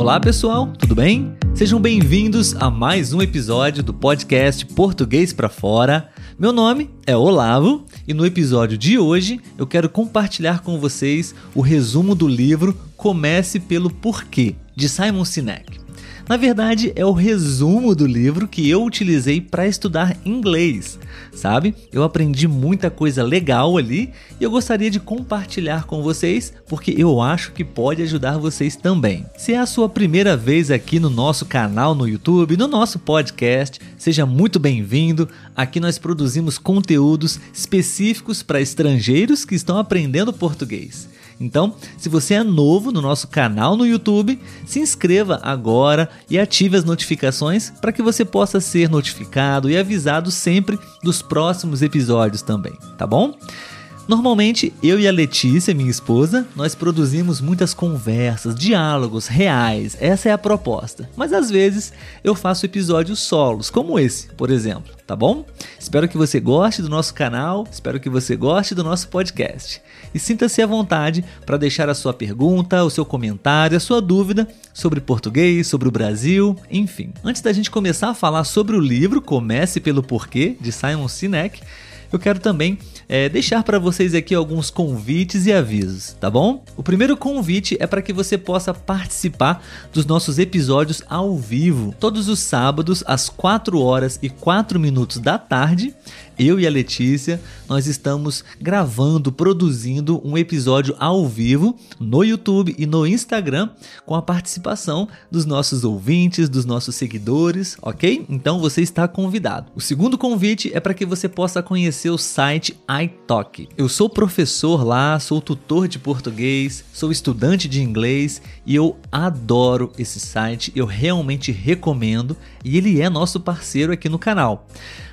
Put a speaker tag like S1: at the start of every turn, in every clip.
S1: Olá pessoal, tudo bem? Sejam bem-vindos a mais um episódio do podcast Português para Fora. Meu nome é Olavo e no episódio de hoje eu quero compartilhar com vocês o resumo do livro Comece pelo Porquê, de Simon Sinek. Na verdade, é o resumo do livro que eu utilizei para estudar inglês, sabe? Eu aprendi muita coisa legal ali e eu gostaria de compartilhar com vocês porque eu acho que pode ajudar vocês também. Se é a sua primeira vez aqui no nosso canal no YouTube, no nosso podcast, seja muito bem-vindo. Aqui nós produzimos conteúdos específicos para estrangeiros que estão aprendendo português. Então, se você é novo no nosso canal no YouTube, se inscreva agora e ative as notificações para que você possa ser notificado e avisado sempre dos próximos episódios também, tá bom? Normalmente, eu e a Letícia, minha esposa, nós produzimos muitas conversas, diálogos reais, essa é a proposta. Mas às vezes eu faço episódios solos, como esse, por exemplo, tá bom? Espero que você goste do nosso canal, espero que você goste do nosso podcast. E sinta-se à vontade para deixar a sua pergunta, o seu comentário, a sua dúvida sobre português, sobre o Brasil, enfim. Antes da gente começar a falar sobre o livro Comece pelo Porquê, de Simon Sinek, eu quero também é, deixar para vocês aqui alguns convites e avisos, tá bom? O primeiro convite é para que você possa participar dos nossos episódios ao vivo, todos os sábados às 4 horas e 4 minutos da tarde eu e a Letícia, nós estamos gravando, produzindo um episódio ao vivo no YouTube e no Instagram com a participação dos nossos ouvintes, dos nossos seguidores, ok? Então você está convidado. O segundo convite é para que você possa conhecer o site iTalk. Eu sou professor lá, sou tutor de português, sou estudante de inglês e eu adoro esse site, eu realmente recomendo e ele é nosso parceiro aqui no canal.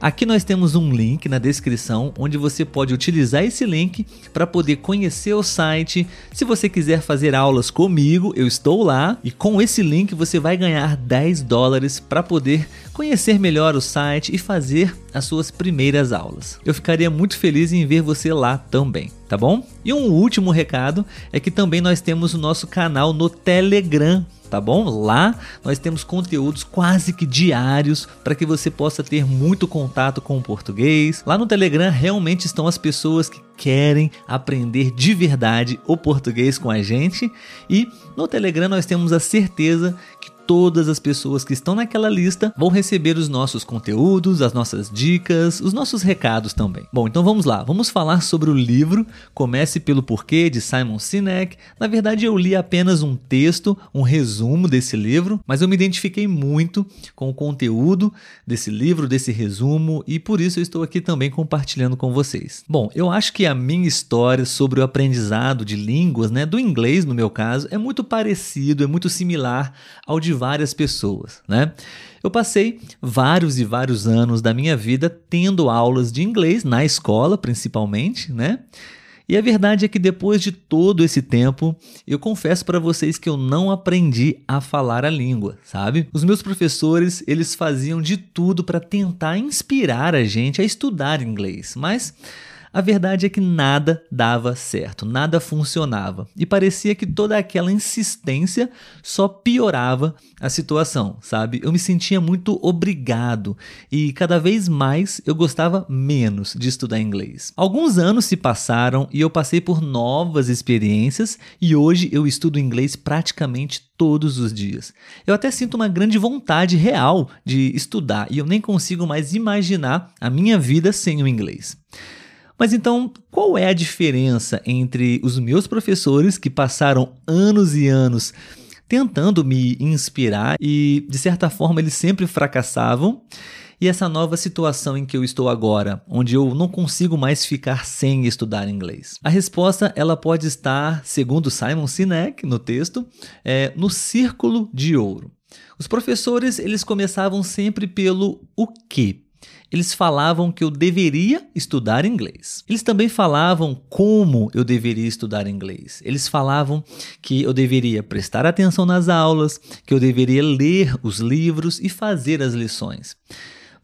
S1: Aqui nós temos um link na descrição onde você pode utilizar esse link para poder conhecer o site. Se você quiser fazer aulas comigo, eu estou lá e com esse link você vai ganhar 10 dólares para poder conhecer melhor o site e fazer as suas primeiras aulas. Eu ficaria muito feliz em ver você lá também, tá bom? E um último recado é que também nós temos o nosso canal no Telegram tá bom? Lá nós temos conteúdos quase que diários para que você possa ter muito contato com o português. Lá no Telegram realmente estão as pessoas que querem aprender de verdade o português com a gente e no Telegram nós temos a certeza que todas as pessoas que estão naquela lista vão receber os nossos conteúdos, as nossas dicas, os nossos recados também. Bom, então vamos lá, vamos falar sobre o livro Comece pelo Porquê de Simon Sinek. Na verdade, eu li apenas um texto, um resumo desse livro, mas eu me identifiquei muito com o conteúdo desse livro, desse resumo, e por isso eu estou aqui também compartilhando com vocês. Bom, eu acho que a minha história sobre o aprendizado de línguas, né, do inglês no meu caso, é muito parecido, é muito similar ao de várias pessoas, né? Eu passei vários e vários anos da minha vida tendo aulas de inglês na escola, principalmente, né? E a verdade é que depois de todo esse tempo, eu confesso para vocês que eu não aprendi a falar a língua, sabe? Os meus professores, eles faziam de tudo para tentar inspirar a gente a estudar inglês, mas a verdade é que nada dava certo, nada funcionava e parecia que toda aquela insistência só piorava a situação, sabe? Eu me sentia muito obrigado e cada vez mais eu gostava menos de estudar inglês. Alguns anos se passaram e eu passei por novas experiências e hoje eu estudo inglês praticamente todos os dias. Eu até sinto uma grande vontade real de estudar e eu nem consigo mais imaginar a minha vida sem o inglês. Mas então, qual é a diferença entre os meus professores que passaram anos e anos tentando me inspirar e, de certa forma, eles sempre fracassavam? E essa nova situação em que eu estou agora, onde eu não consigo mais ficar sem estudar inglês? A resposta ela pode estar, segundo Simon Sinek no texto, é, no círculo de ouro. Os professores eles começavam sempre pelo o que eles falavam que eu deveria estudar inglês. Eles também falavam como eu deveria estudar inglês. Eles falavam que eu deveria prestar atenção nas aulas, que eu deveria ler os livros e fazer as lições.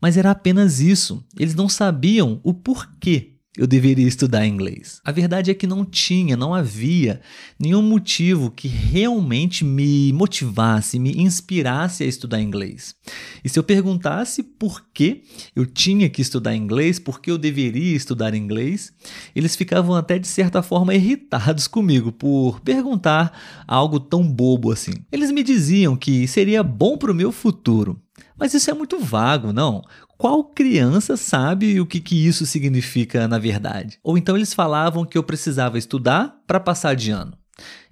S1: Mas era apenas isso. Eles não sabiam o porquê eu deveria estudar inglês? A verdade é que não tinha, não havia nenhum motivo que realmente me motivasse, me inspirasse a estudar inglês. E se eu perguntasse por que eu tinha que estudar inglês, por que eu deveria estudar inglês, eles ficavam até de certa forma irritados comigo por perguntar algo tão bobo assim. Eles me diziam que seria bom para o meu futuro. Mas isso é muito vago, não? Qual criança sabe o que, que isso significa na verdade? Ou então eles falavam que eu precisava estudar para passar de ano.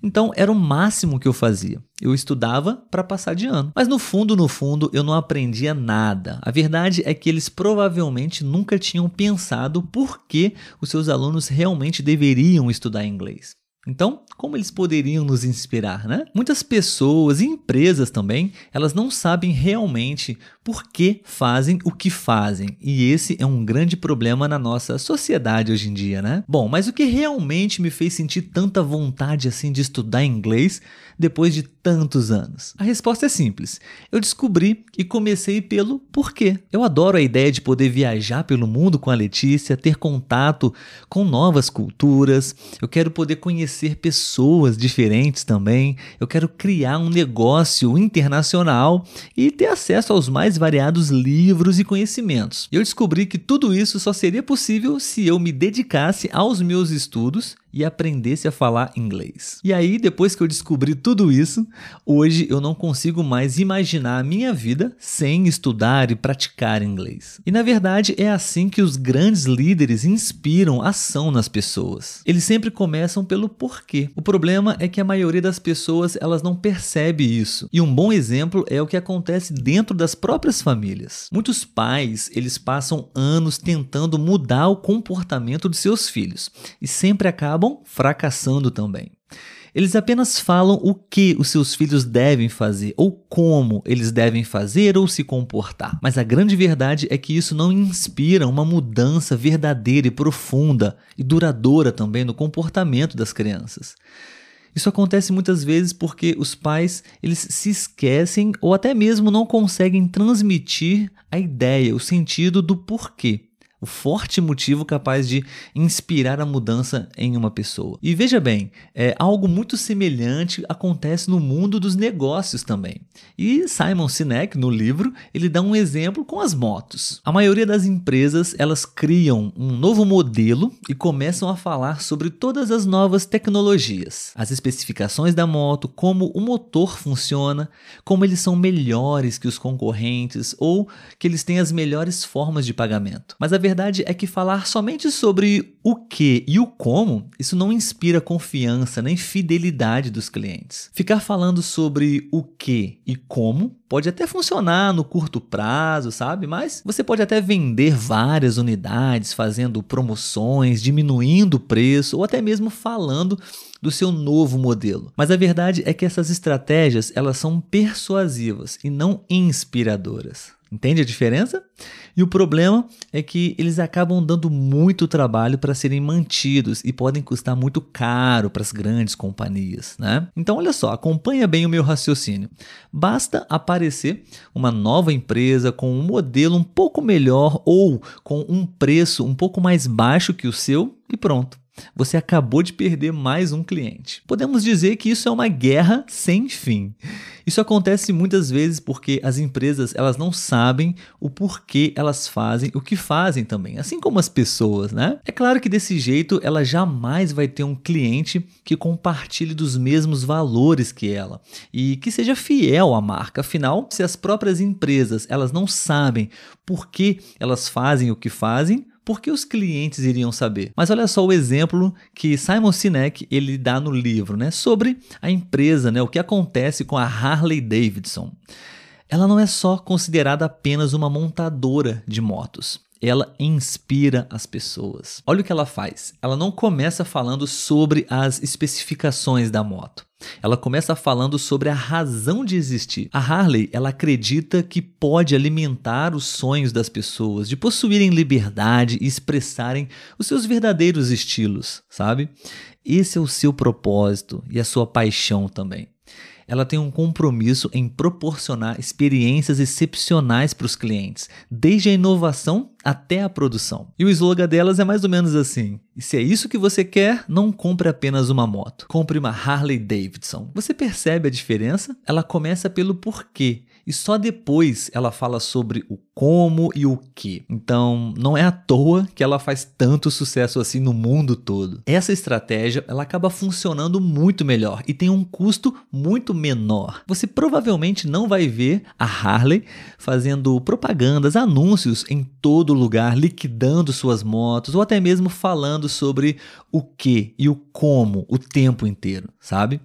S1: Então era o máximo que eu fazia. Eu estudava para passar de ano. Mas no fundo, no fundo, eu não aprendia nada. A verdade é que eles provavelmente nunca tinham pensado por que os seus alunos realmente deveriam estudar inglês. Então, como eles poderiam nos inspirar, né? Muitas pessoas e empresas também, elas não sabem realmente por que fazem o que fazem. E esse é um grande problema na nossa sociedade hoje em dia, né? Bom, mas o que realmente me fez sentir tanta vontade assim de estudar inglês depois de tantos anos? A resposta é simples. Eu descobri e comecei pelo porquê. Eu adoro a ideia de poder viajar pelo mundo com a Letícia, ter contato com novas culturas. Eu quero poder conhecer pessoas diferentes também. Eu quero criar um negócio internacional e ter acesso aos mais variados livros e conhecimentos. Eu descobri que tudo isso só seria possível se eu me dedicasse aos meus estudos e aprendesse a falar inglês. E aí, depois que eu descobri tudo isso, hoje eu não consigo mais imaginar a minha vida sem estudar e praticar inglês. E na verdade é assim que os grandes líderes inspiram ação nas pessoas. Eles sempre começam pelo porquê. O problema é que a maioria das pessoas elas não percebe isso. E um bom exemplo é o que acontece dentro das próprias famílias. Muitos pais, eles passam anos tentando mudar o comportamento de seus filhos e sempre acabam acabam fracassando também. Eles apenas falam o que os seus filhos devem fazer, ou como eles devem fazer ou se comportar. Mas a grande verdade é que isso não inspira uma mudança verdadeira e profunda e duradoura também no comportamento das crianças. Isso acontece muitas vezes porque os pais eles se esquecem ou até mesmo não conseguem transmitir a ideia, o sentido do porquê o forte motivo capaz de inspirar a mudança em uma pessoa. E veja bem, é, algo muito semelhante acontece no mundo dos negócios também. E Simon Sinek, no livro, ele dá um exemplo com as motos. A maioria das empresas, elas criam um novo modelo e começam a falar sobre todas as novas tecnologias, as especificações da moto, como o motor funciona, como eles são melhores que os concorrentes ou que eles têm as melhores formas de pagamento. Mas a verdade verdade é que falar somente sobre o que e o como, isso não inspira confiança nem fidelidade dos clientes. Ficar falando sobre o que e como pode até funcionar no curto prazo, sabe? Mas você pode até vender várias unidades, fazendo promoções, diminuindo o preço ou até mesmo falando do seu novo modelo. Mas a verdade é que essas estratégias, elas são persuasivas e não inspiradoras. Entende a diferença? E o problema é que eles acabam dando muito trabalho para serem mantidos e podem custar muito caro para as grandes companhias, né? Então olha só, acompanha bem o meu raciocínio. Basta aparecer uma nova empresa com um modelo um pouco melhor ou com um preço um pouco mais baixo que o seu e pronto. Você acabou de perder mais um cliente. Podemos dizer que isso é uma guerra sem fim. Isso acontece muitas vezes porque as empresas elas não sabem o porquê elas fazem o que fazem também, assim como as pessoas, né? É claro que desse jeito ela jamais vai ter um cliente que compartilhe dos mesmos valores que ela e que seja fiel à marca. Afinal, se as próprias empresas elas não sabem por que elas fazem o que fazem, por que os clientes iriam saber? Mas olha só o exemplo que Simon Sinek ele dá no livro, né, sobre a empresa, né, o que acontece com a Harley Davidson. Ela não é só considerada apenas uma montadora de motos ela inspira as pessoas. Olha o que ela faz. Ela não começa falando sobre as especificações da moto. Ela começa falando sobre a razão de existir. A Harley, ela acredita que pode alimentar os sonhos das pessoas, de possuírem liberdade e expressarem os seus verdadeiros estilos, sabe? Esse é o seu propósito e a sua paixão também. Ela tem um compromisso em proporcionar experiências excepcionais para os clientes, desde a inovação até a produção. E o slogan delas é mais ou menos assim: se é isso que você quer, não compre apenas uma moto, compre uma Harley Davidson. Você percebe a diferença? Ela começa pelo porquê e só depois ela fala sobre o como e o que. Então, não é à toa que ela faz tanto sucesso assim no mundo todo. Essa estratégia, ela acaba funcionando muito melhor e tem um custo muito menor. Você provavelmente não vai ver a Harley fazendo propagandas, anúncios em todo lugar, liquidando suas motos ou até mesmo falando sobre o que e o como o tempo inteiro, sabe?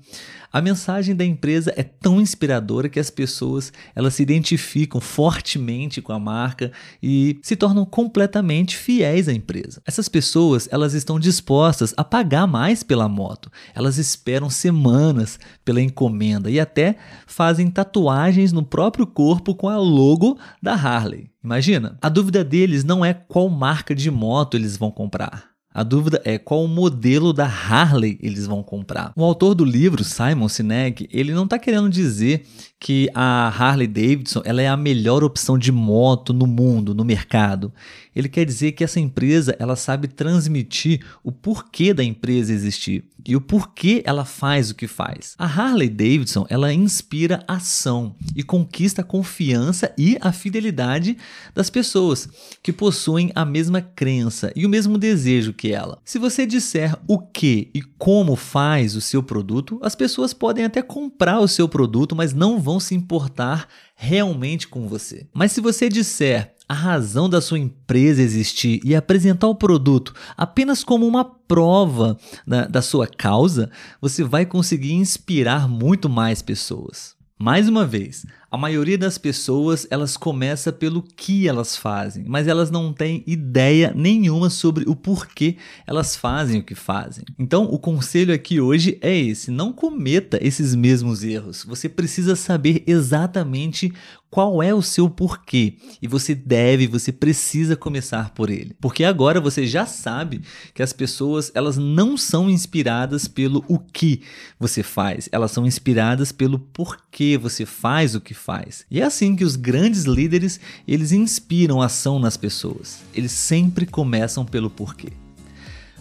S1: A mensagem da empresa é tão inspiradora que as pessoas elas se identificam fortemente com a marca e se tornam completamente fiéis à empresa. Essas pessoas elas estão dispostas a pagar mais pela moto. Elas esperam semanas pela encomenda e até fazem tatuagens no próprio corpo com a logo da Harley. Imagina, a dúvida deles não é qual marca de moto eles vão comprar. A dúvida é qual modelo da Harley eles vão comprar. O autor do livro, Simon Sinek, ele não está querendo dizer que a Harley Davidson ela é a melhor opção de moto no mundo, no mercado. Ele quer dizer que essa empresa ela sabe transmitir o porquê da empresa existir e o porquê ela faz o que faz. A Harley Davidson ela inspira ação e conquista a confiança e a fidelidade das pessoas que possuem a mesma crença e o mesmo desejo que ela. Se você disser o que e como faz o seu produto, as pessoas podem até comprar o seu produto, mas não vão se importar realmente com você. Mas se você disser a razão da sua empresa existir e apresentar o produto apenas como uma prova da, da sua causa, você vai conseguir inspirar muito mais pessoas. Mais uma vez, a maioria das pessoas, elas começa pelo que elas fazem, mas elas não têm ideia nenhuma sobre o porquê elas fazem o que fazem. Então, o conselho aqui hoje é esse: não cometa esses mesmos erros. Você precisa saber exatamente qual é o seu porquê e você deve, você precisa começar por ele. Porque agora você já sabe que as pessoas, elas não são inspiradas pelo o que você faz, elas são inspiradas pelo porquê você faz o que faz. E é assim que os grandes líderes, eles inspiram ação nas pessoas. Eles sempre começam pelo porquê.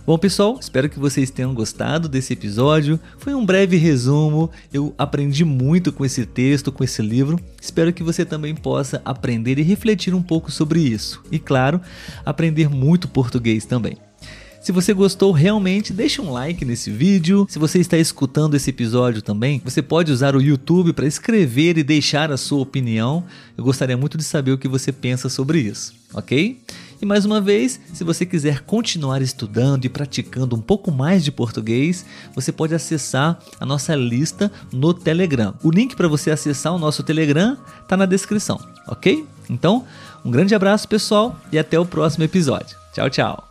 S1: Bom, pessoal, espero que vocês tenham gostado desse episódio. Foi um breve resumo. Eu aprendi muito com esse texto, com esse livro. Espero que você também possa aprender e refletir um pouco sobre isso. E, claro, aprender muito português também. Se você gostou realmente, deixe um like nesse vídeo. Se você está escutando esse episódio também, você pode usar o YouTube para escrever e deixar a sua opinião. Eu gostaria muito de saber o que você pensa sobre isso, ok? E mais uma vez, se você quiser continuar estudando e praticando um pouco mais de português, você pode acessar a nossa lista no Telegram. O link para você acessar o nosso Telegram está na descrição, ok? Então, um grande abraço pessoal e até o próximo episódio. Tchau, tchau!